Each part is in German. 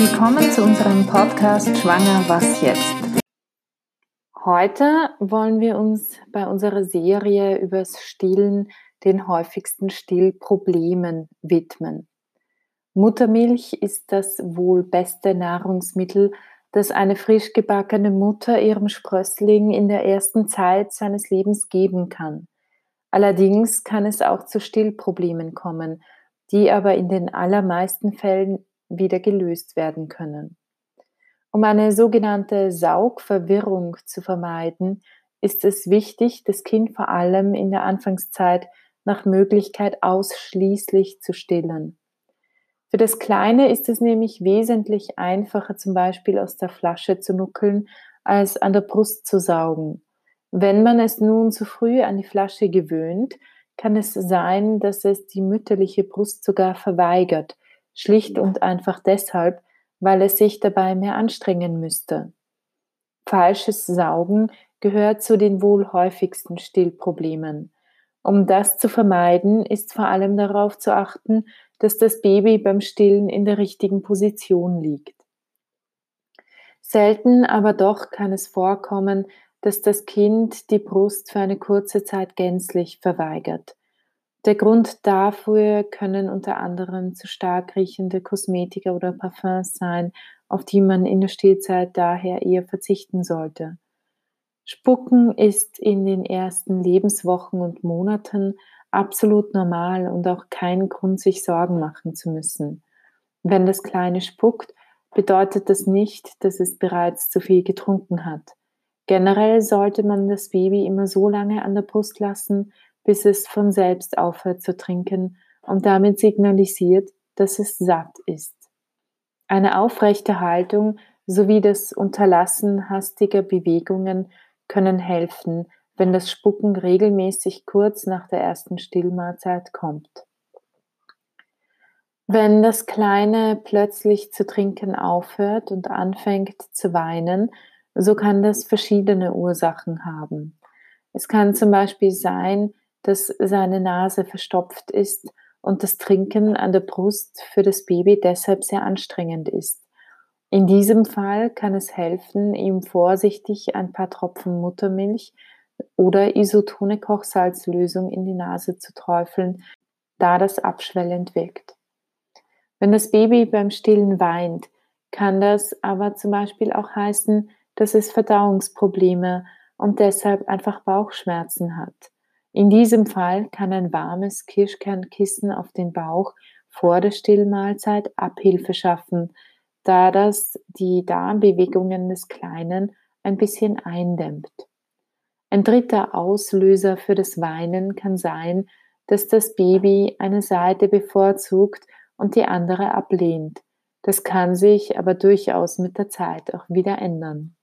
Willkommen zu unserem Podcast Schwanger, was jetzt? Heute wollen wir uns bei unserer Serie übers Stillen den häufigsten Stillproblemen widmen. Muttermilch ist das wohl beste Nahrungsmittel, das eine frisch gebackene Mutter ihrem Sprössling in der ersten Zeit seines Lebens geben kann. Allerdings kann es auch zu Stillproblemen kommen, die aber in den allermeisten Fällen wieder gelöst werden können. Um eine sogenannte Saugverwirrung zu vermeiden, ist es wichtig, das Kind vor allem in der Anfangszeit nach Möglichkeit ausschließlich zu stillen. Für das Kleine ist es nämlich wesentlich einfacher, zum Beispiel aus der Flasche zu nuckeln, als an der Brust zu saugen. Wenn man es nun zu früh an die Flasche gewöhnt, kann es sein, dass es die mütterliche Brust sogar verweigert, schlicht und einfach deshalb, weil es sich dabei mehr anstrengen müsste. Falsches Saugen gehört zu den wohl häufigsten Stillproblemen. Um das zu vermeiden, ist vor allem darauf zu achten, dass das Baby beim Stillen in der richtigen Position liegt. Selten aber doch kann es vorkommen, dass das Kind die Brust für eine kurze Zeit gänzlich verweigert. Der Grund dafür können unter anderem zu stark riechende Kosmetika oder Parfums sein, auf die man in der Stillzeit daher eher verzichten sollte. Spucken ist in den ersten Lebenswochen und Monaten absolut normal und auch kein Grund, sich Sorgen machen zu müssen. Wenn das Kleine spuckt, bedeutet das nicht, dass es bereits zu viel getrunken hat. Generell sollte man das Baby immer so lange an der Brust lassen, bis es von selbst aufhört zu trinken und damit signalisiert, dass es satt ist. Eine aufrechte Haltung sowie das Unterlassen hastiger Bewegungen können helfen, wenn das Spucken regelmäßig kurz nach der ersten Stillmahlzeit kommt. Wenn das Kleine plötzlich zu trinken aufhört und anfängt zu weinen, so kann das verschiedene Ursachen haben. Es kann zum Beispiel sein, dass seine Nase verstopft ist und das Trinken an der Brust für das Baby deshalb sehr anstrengend ist. In diesem Fall kann es helfen, ihm vorsichtig ein paar Tropfen Muttermilch oder isotone Kochsalzlösung in die Nase zu träufeln, da das abschwellend wirkt. Wenn das Baby beim Stillen weint, kann das aber zum Beispiel auch heißen, dass es Verdauungsprobleme und deshalb einfach Bauchschmerzen hat. In diesem Fall kann ein warmes Kirschkernkissen auf den Bauch vor der Stillmahlzeit Abhilfe schaffen, da das die Darmbewegungen des Kleinen ein bisschen eindämmt. Ein dritter Auslöser für das Weinen kann sein, dass das Baby eine Seite bevorzugt und die andere ablehnt. Das kann sich aber durchaus mit der Zeit auch wieder ändern.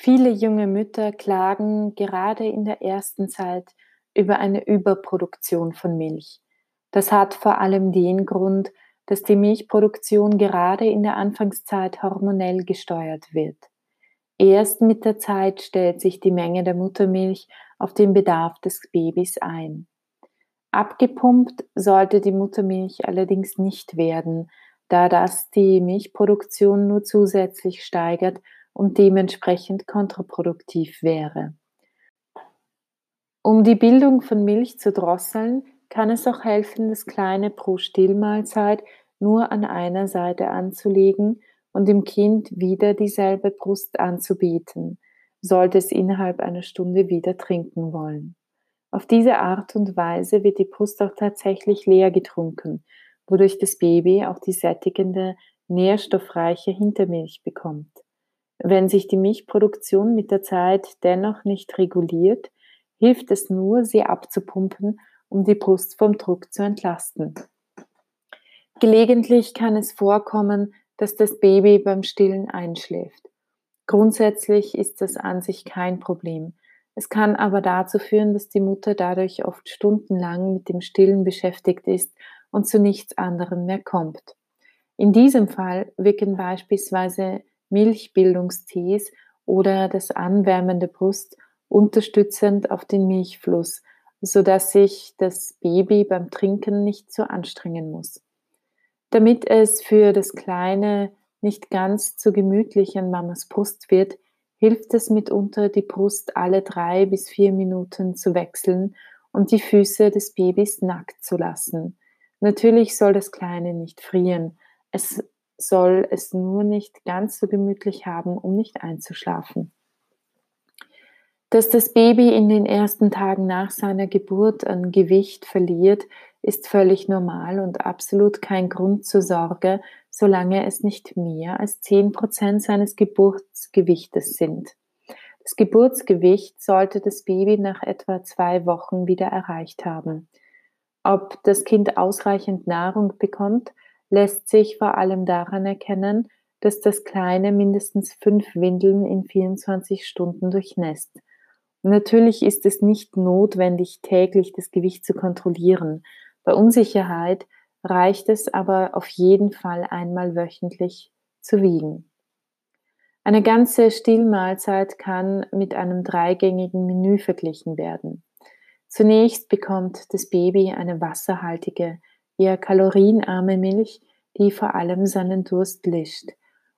Viele junge Mütter klagen gerade in der ersten Zeit über eine Überproduktion von Milch. Das hat vor allem den Grund, dass die Milchproduktion gerade in der Anfangszeit hormonell gesteuert wird. Erst mit der Zeit stellt sich die Menge der Muttermilch auf den Bedarf des Babys ein. Abgepumpt sollte die Muttermilch allerdings nicht werden, da das die Milchproduktion nur zusätzlich steigert und dementsprechend kontraproduktiv wäre. Um die Bildung von Milch zu drosseln, kann es auch helfen, das Kleine pro Stillmahlzeit nur an einer Seite anzulegen und dem Kind wieder dieselbe Brust anzubieten, sollte es innerhalb einer Stunde wieder trinken wollen. Auf diese Art und Weise wird die Brust auch tatsächlich leer getrunken, wodurch das Baby auch die sättigende, nährstoffreiche Hintermilch bekommt. Wenn sich die Milchproduktion mit der Zeit dennoch nicht reguliert, hilft es nur, sie abzupumpen, um die Brust vom Druck zu entlasten. Gelegentlich kann es vorkommen, dass das Baby beim Stillen einschläft. Grundsätzlich ist das an sich kein Problem. Es kann aber dazu führen, dass die Mutter dadurch oft stundenlang mit dem Stillen beschäftigt ist und zu nichts anderem mehr kommt. In diesem Fall wirken beispielsweise Milchbildungstees oder das Anwärmen der Brust unterstützend auf den Milchfluss, sodass sich das Baby beim Trinken nicht so anstrengen muss. Damit es für das Kleine nicht ganz zu gemütlich an Mamas Brust wird, hilft es mitunter, die Brust alle drei bis vier Minuten zu wechseln und die Füße des Babys nackt zu lassen. Natürlich soll das Kleine nicht frieren. Es soll es nur nicht ganz so gemütlich haben, um nicht einzuschlafen. Dass das Baby in den ersten Tagen nach seiner Geburt an Gewicht verliert, ist völlig normal und absolut kein Grund zur Sorge, solange es nicht mehr als 10% seines Geburtsgewichtes sind. Das Geburtsgewicht sollte das Baby nach etwa zwei Wochen wieder erreicht haben. Ob das Kind ausreichend Nahrung bekommt, lässt sich vor allem daran erkennen, dass das Kleine mindestens fünf Windeln in 24 Stunden durchnässt. Natürlich ist es nicht notwendig, täglich das Gewicht zu kontrollieren. Bei Unsicherheit reicht es aber auf jeden Fall einmal wöchentlich zu wiegen. Eine ganze Stillmahlzeit kann mit einem dreigängigen Menü verglichen werden. Zunächst bekommt das Baby eine wasserhaltige, eher kalorienarme Milch, die vor allem seinen Durst lischt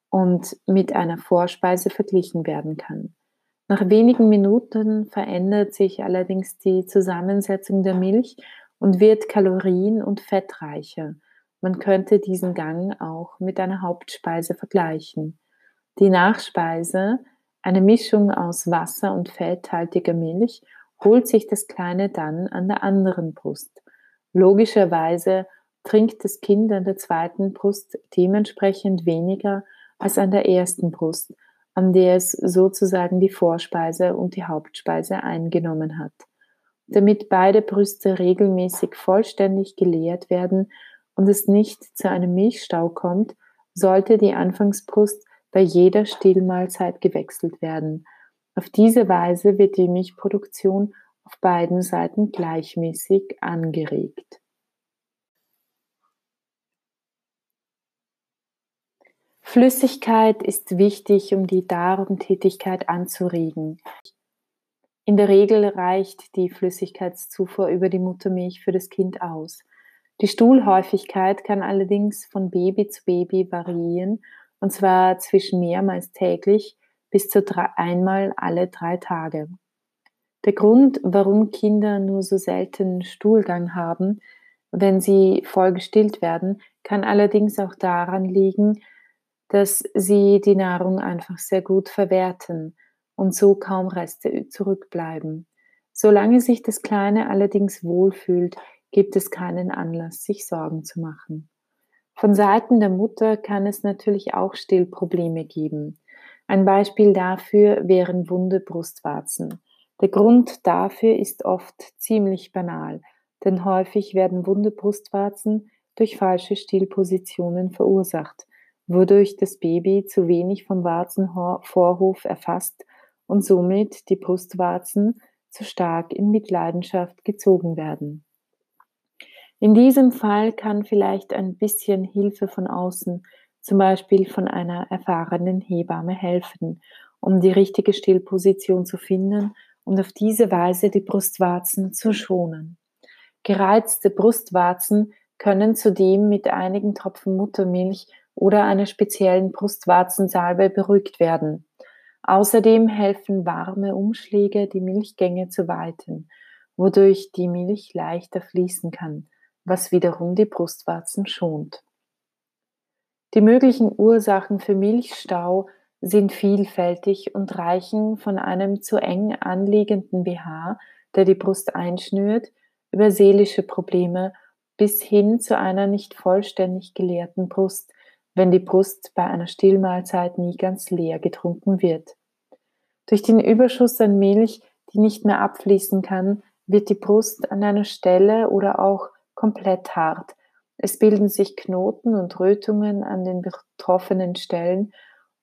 und mit einer Vorspeise verglichen werden kann. Nach wenigen Minuten verändert sich allerdings die Zusammensetzung der Milch und wird kalorien- und fettreicher. Man könnte diesen Gang auch mit einer Hauptspeise vergleichen. Die Nachspeise, eine Mischung aus Wasser und fetthaltiger Milch, holt sich das Kleine dann an der anderen Brust. Logischerweise trinkt das Kind an der zweiten Brust dementsprechend weniger als an der ersten Brust, an der es sozusagen die Vorspeise und die Hauptspeise eingenommen hat. Damit beide Brüste regelmäßig vollständig geleert werden und es nicht zu einem Milchstau kommt, sollte die Anfangsbrust bei jeder Stillmahlzeit gewechselt werden. Auf diese Weise wird die Milchproduktion auf beiden Seiten gleichmäßig angeregt. Flüssigkeit ist wichtig, um die Darmtätigkeit anzuregen. In der Regel reicht die Flüssigkeitszufuhr über die Muttermilch für das Kind aus. Die Stuhlhäufigkeit kann allerdings von Baby zu Baby variieren, und zwar zwischen mehrmals täglich bis zu drei, einmal alle drei Tage. Der Grund, warum Kinder nur so selten Stuhlgang haben, wenn sie voll gestillt werden, kann allerdings auch daran liegen, dass sie die Nahrung einfach sehr gut verwerten und so kaum Reste zurückbleiben. Solange sich das Kleine allerdings wohlfühlt, gibt es keinen Anlass, sich Sorgen zu machen. Von Seiten der Mutter kann es natürlich auch Stillprobleme geben. Ein Beispiel dafür wären wunde Brustwarzen. Der Grund dafür ist oft ziemlich banal, denn häufig werden wunde Brustwarzen durch falsche Stillpositionen verursacht, wodurch das Baby zu wenig vom Warzenvorhof erfasst und somit die Brustwarzen zu stark in Mitleidenschaft gezogen werden. In diesem Fall kann vielleicht ein bisschen Hilfe von außen, zum Beispiel von einer erfahrenen Hebamme, helfen, um die richtige Stillposition zu finden und auf diese Weise die Brustwarzen zu schonen. Gereizte Brustwarzen können zudem mit einigen Tropfen Muttermilch oder einer speziellen Brustwarzensalbe beruhigt werden. Außerdem helfen warme Umschläge, die Milchgänge zu weiten, wodurch die Milch leichter fließen kann, was wiederum die Brustwarzen schont. Die möglichen Ursachen für Milchstau sind vielfältig und reichen von einem zu eng anliegenden BH, der die Brust einschnürt, über seelische Probleme bis hin zu einer nicht vollständig geleerten Brust, wenn die Brust bei einer Stillmahlzeit nie ganz leer getrunken wird. Durch den Überschuss an Milch, die nicht mehr abfließen kann, wird die Brust an einer Stelle oder auch komplett hart. Es bilden sich Knoten und Rötungen an den betroffenen Stellen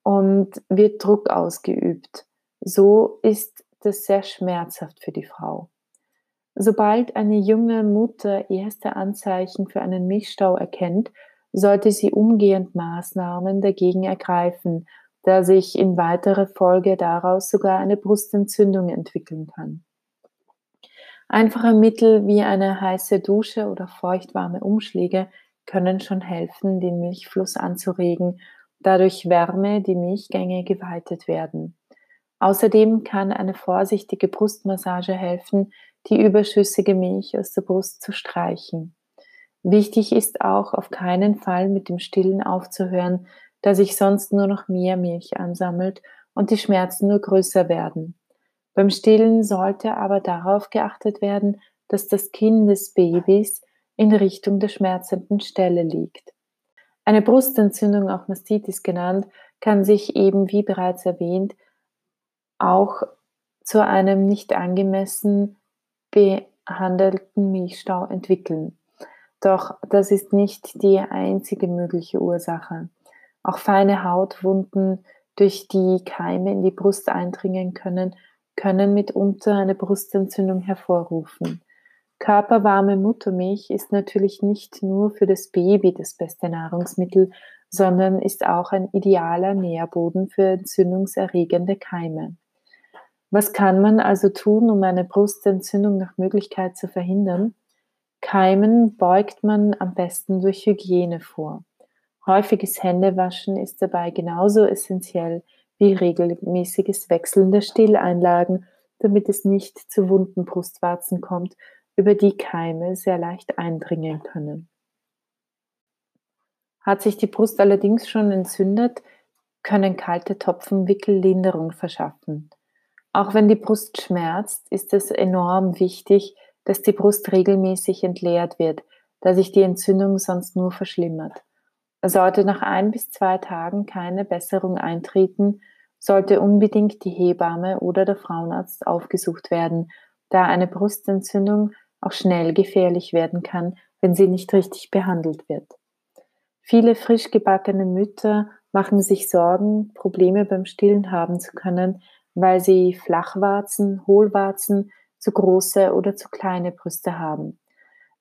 und wird Druck ausgeübt. So ist das sehr schmerzhaft für die Frau. Sobald eine junge Mutter erste Anzeichen für einen Milchstau erkennt, sollte sie umgehend Maßnahmen dagegen ergreifen, da sich in weiterer Folge daraus sogar eine Brustentzündung entwickeln kann. Einfache Mittel wie eine heiße Dusche oder feuchtwarme Umschläge können schon helfen, den Milchfluss anzuregen, dadurch Wärme die Milchgänge geweitet werden. Außerdem kann eine vorsichtige Brustmassage helfen, die überschüssige Milch aus der Brust zu streichen. Wichtig ist auch, auf keinen Fall mit dem Stillen aufzuhören, da sich sonst nur noch mehr Milch ansammelt und die Schmerzen nur größer werden. Beim Stillen sollte aber darauf geachtet werden, dass das Kinn des Babys in Richtung der schmerzenden Stelle liegt. Eine Brustentzündung, auch Mastitis genannt, kann sich eben, wie bereits erwähnt, auch zu einem nicht angemessen behandelten Milchstau entwickeln. Doch das ist nicht die einzige mögliche Ursache. Auch feine Hautwunden, durch die Keime in die Brust eindringen können, können mitunter eine Brustentzündung hervorrufen. Körperwarme Muttermilch ist natürlich nicht nur für das Baby das beste Nahrungsmittel, sondern ist auch ein idealer Nährboden für entzündungserregende Keime. Was kann man also tun, um eine Brustentzündung nach Möglichkeit zu verhindern? Keimen beugt man am besten durch Hygiene vor. Häufiges Händewaschen ist dabei genauso essentiell wie regelmäßiges Wechseln der Stilleinlagen, damit es nicht zu wunden Brustwarzen kommt über die Keime sehr leicht eindringen können. Hat sich die Brust allerdings schon entzündet, können kalte Topfen Wickellinderung verschaffen. Auch wenn die Brust schmerzt, ist es enorm wichtig, dass die Brust regelmäßig entleert wird, da sich die Entzündung sonst nur verschlimmert. Sollte nach ein bis zwei Tagen keine Besserung eintreten, sollte unbedingt die Hebamme oder der Frauenarzt aufgesucht werden, da eine Brustentzündung auch schnell gefährlich werden kann, wenn sie nicht richtig behandelt wird. Viele frisch gebackene Mütter machen sich Sorgen, Probleme beim Stillen haben zu können, weil sie Flachwarzen, Hohlwarzen, zu große oder zu kleine Brüste haben.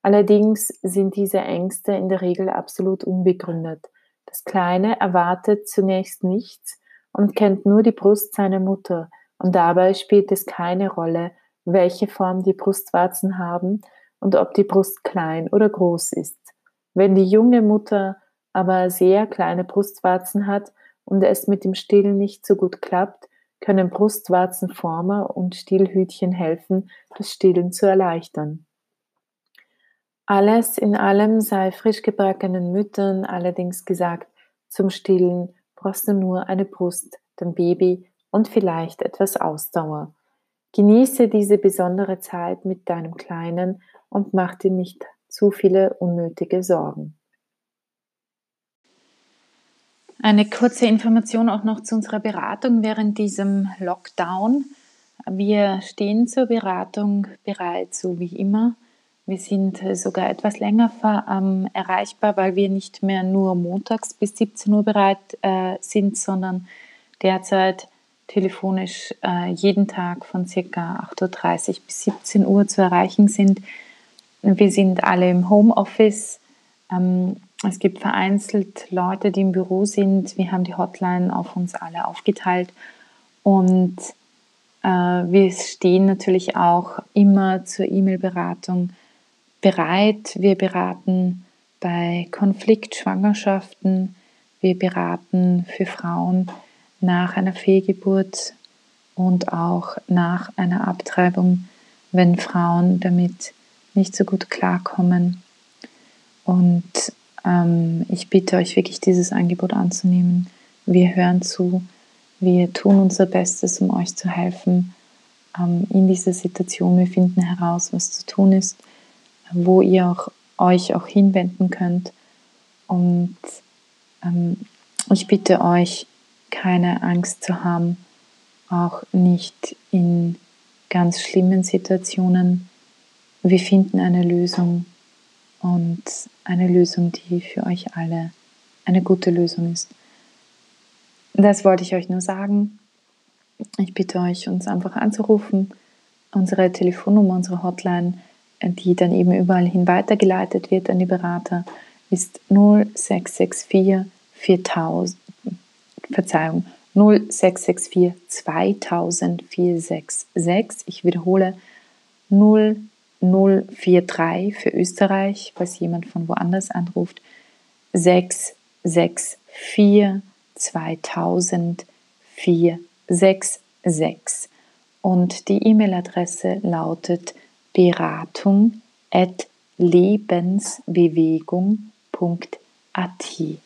Allerdings sind diese Ängste in der Regel absolut unbegründet. Das Kleine erwartet zunächst nichts und kennt nur die Brust seiner Mutter, und dabei spielt es keine Rolle, welche Form die Brustwarzen haben und ob die Brust klein oder groß ist. Wenn die junge Mutter aber sehr kleine Brustwarzen hat und es mit dem Stillen nicht so gut klappt, können Brustwarzenformer und Stillhütchen helfen, das Stillen zu erleichtern. Alles in allem sei frisch gebackenen Müttern allerdings gesagt, zum Stillen brauchst du nur eine Brust, dein Baby und vielleicht etwas Ausdauer. Genieße diese besondere Zeit mit deinem Kleinen und mach dir nicht zu viele unnötige Sorgen. Eine kurze Information auch noch zu unserer Beratung während diesem Lockdown. Wir stehen zur Beratung bereit, so wie immer. Wir sind sogar etwas länger ähm, erreichbar, weil wir nicht mehr nur montags bis 17 Uhr bereit äh, sind, sondern derzeit telefonisch äh, jeden Tag von ca. 8.30 Uhr bis 17 Uhr zu erreichen sind. Wir sind alle im Homeoffice. Ähm, es gibt vereinzelt Leute, die im Büro sind. Wir haben die Hotline auf uns alle aufgeteilt. Und äh, wir stehen natürlich auch immer zur E-Mail-Beratung bereit. Wir beraten bei Konfliktschwangerschaften. Wir beraten für Frauen, nach einer Fehlgeburt und auch nach einer Abtreibung, wenn Frauen damit nicht so gut klarkommen. Und ähm, ich bitte euch wirklich, dieses Angebot anzunehmen. Wir hören zu, wir tun unser Bestes, um euch zu helfen ähm, in dieser Situation. Wir finden heraus, was zu tun ist, wo ihr auch, euch auch hinwenden könnt. Und ähm, ich bitte euch, keine Angst zu haben, auch nicht in ganz schlimmen Situationen. Wir finden eine Lösung und eine Lösung, die für euch alle eine gute Lösung ist. Das wollte ich euch nur sagen. Ich bitte euch, uns einfach anzurufen. Unsere Telefonnummer, unsere Hotline, die dann eben überall hin weitergeleitet wird an die Berater, ist 0664 4000. Verzeihung, 0664 200466. Ich wiederhole 0043 für Österreich, falls jemand von woanders anruft, 664 2000 466 und die E-Mail-Adresse lautet beratung at lebensbewegung.at.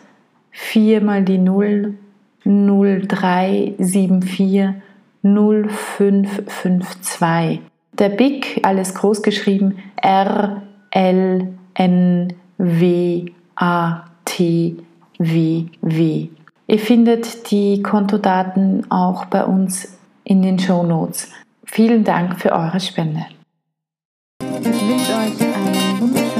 4 mal die 0 0374 0552. Der BIC, alles groß geschrieben, R L N W A T W W. Ihr findet die Kontodaten auch bei uns in den Show Notes. Vielen Dank für eure Spende. Ich wünsche euch einen wunderschönen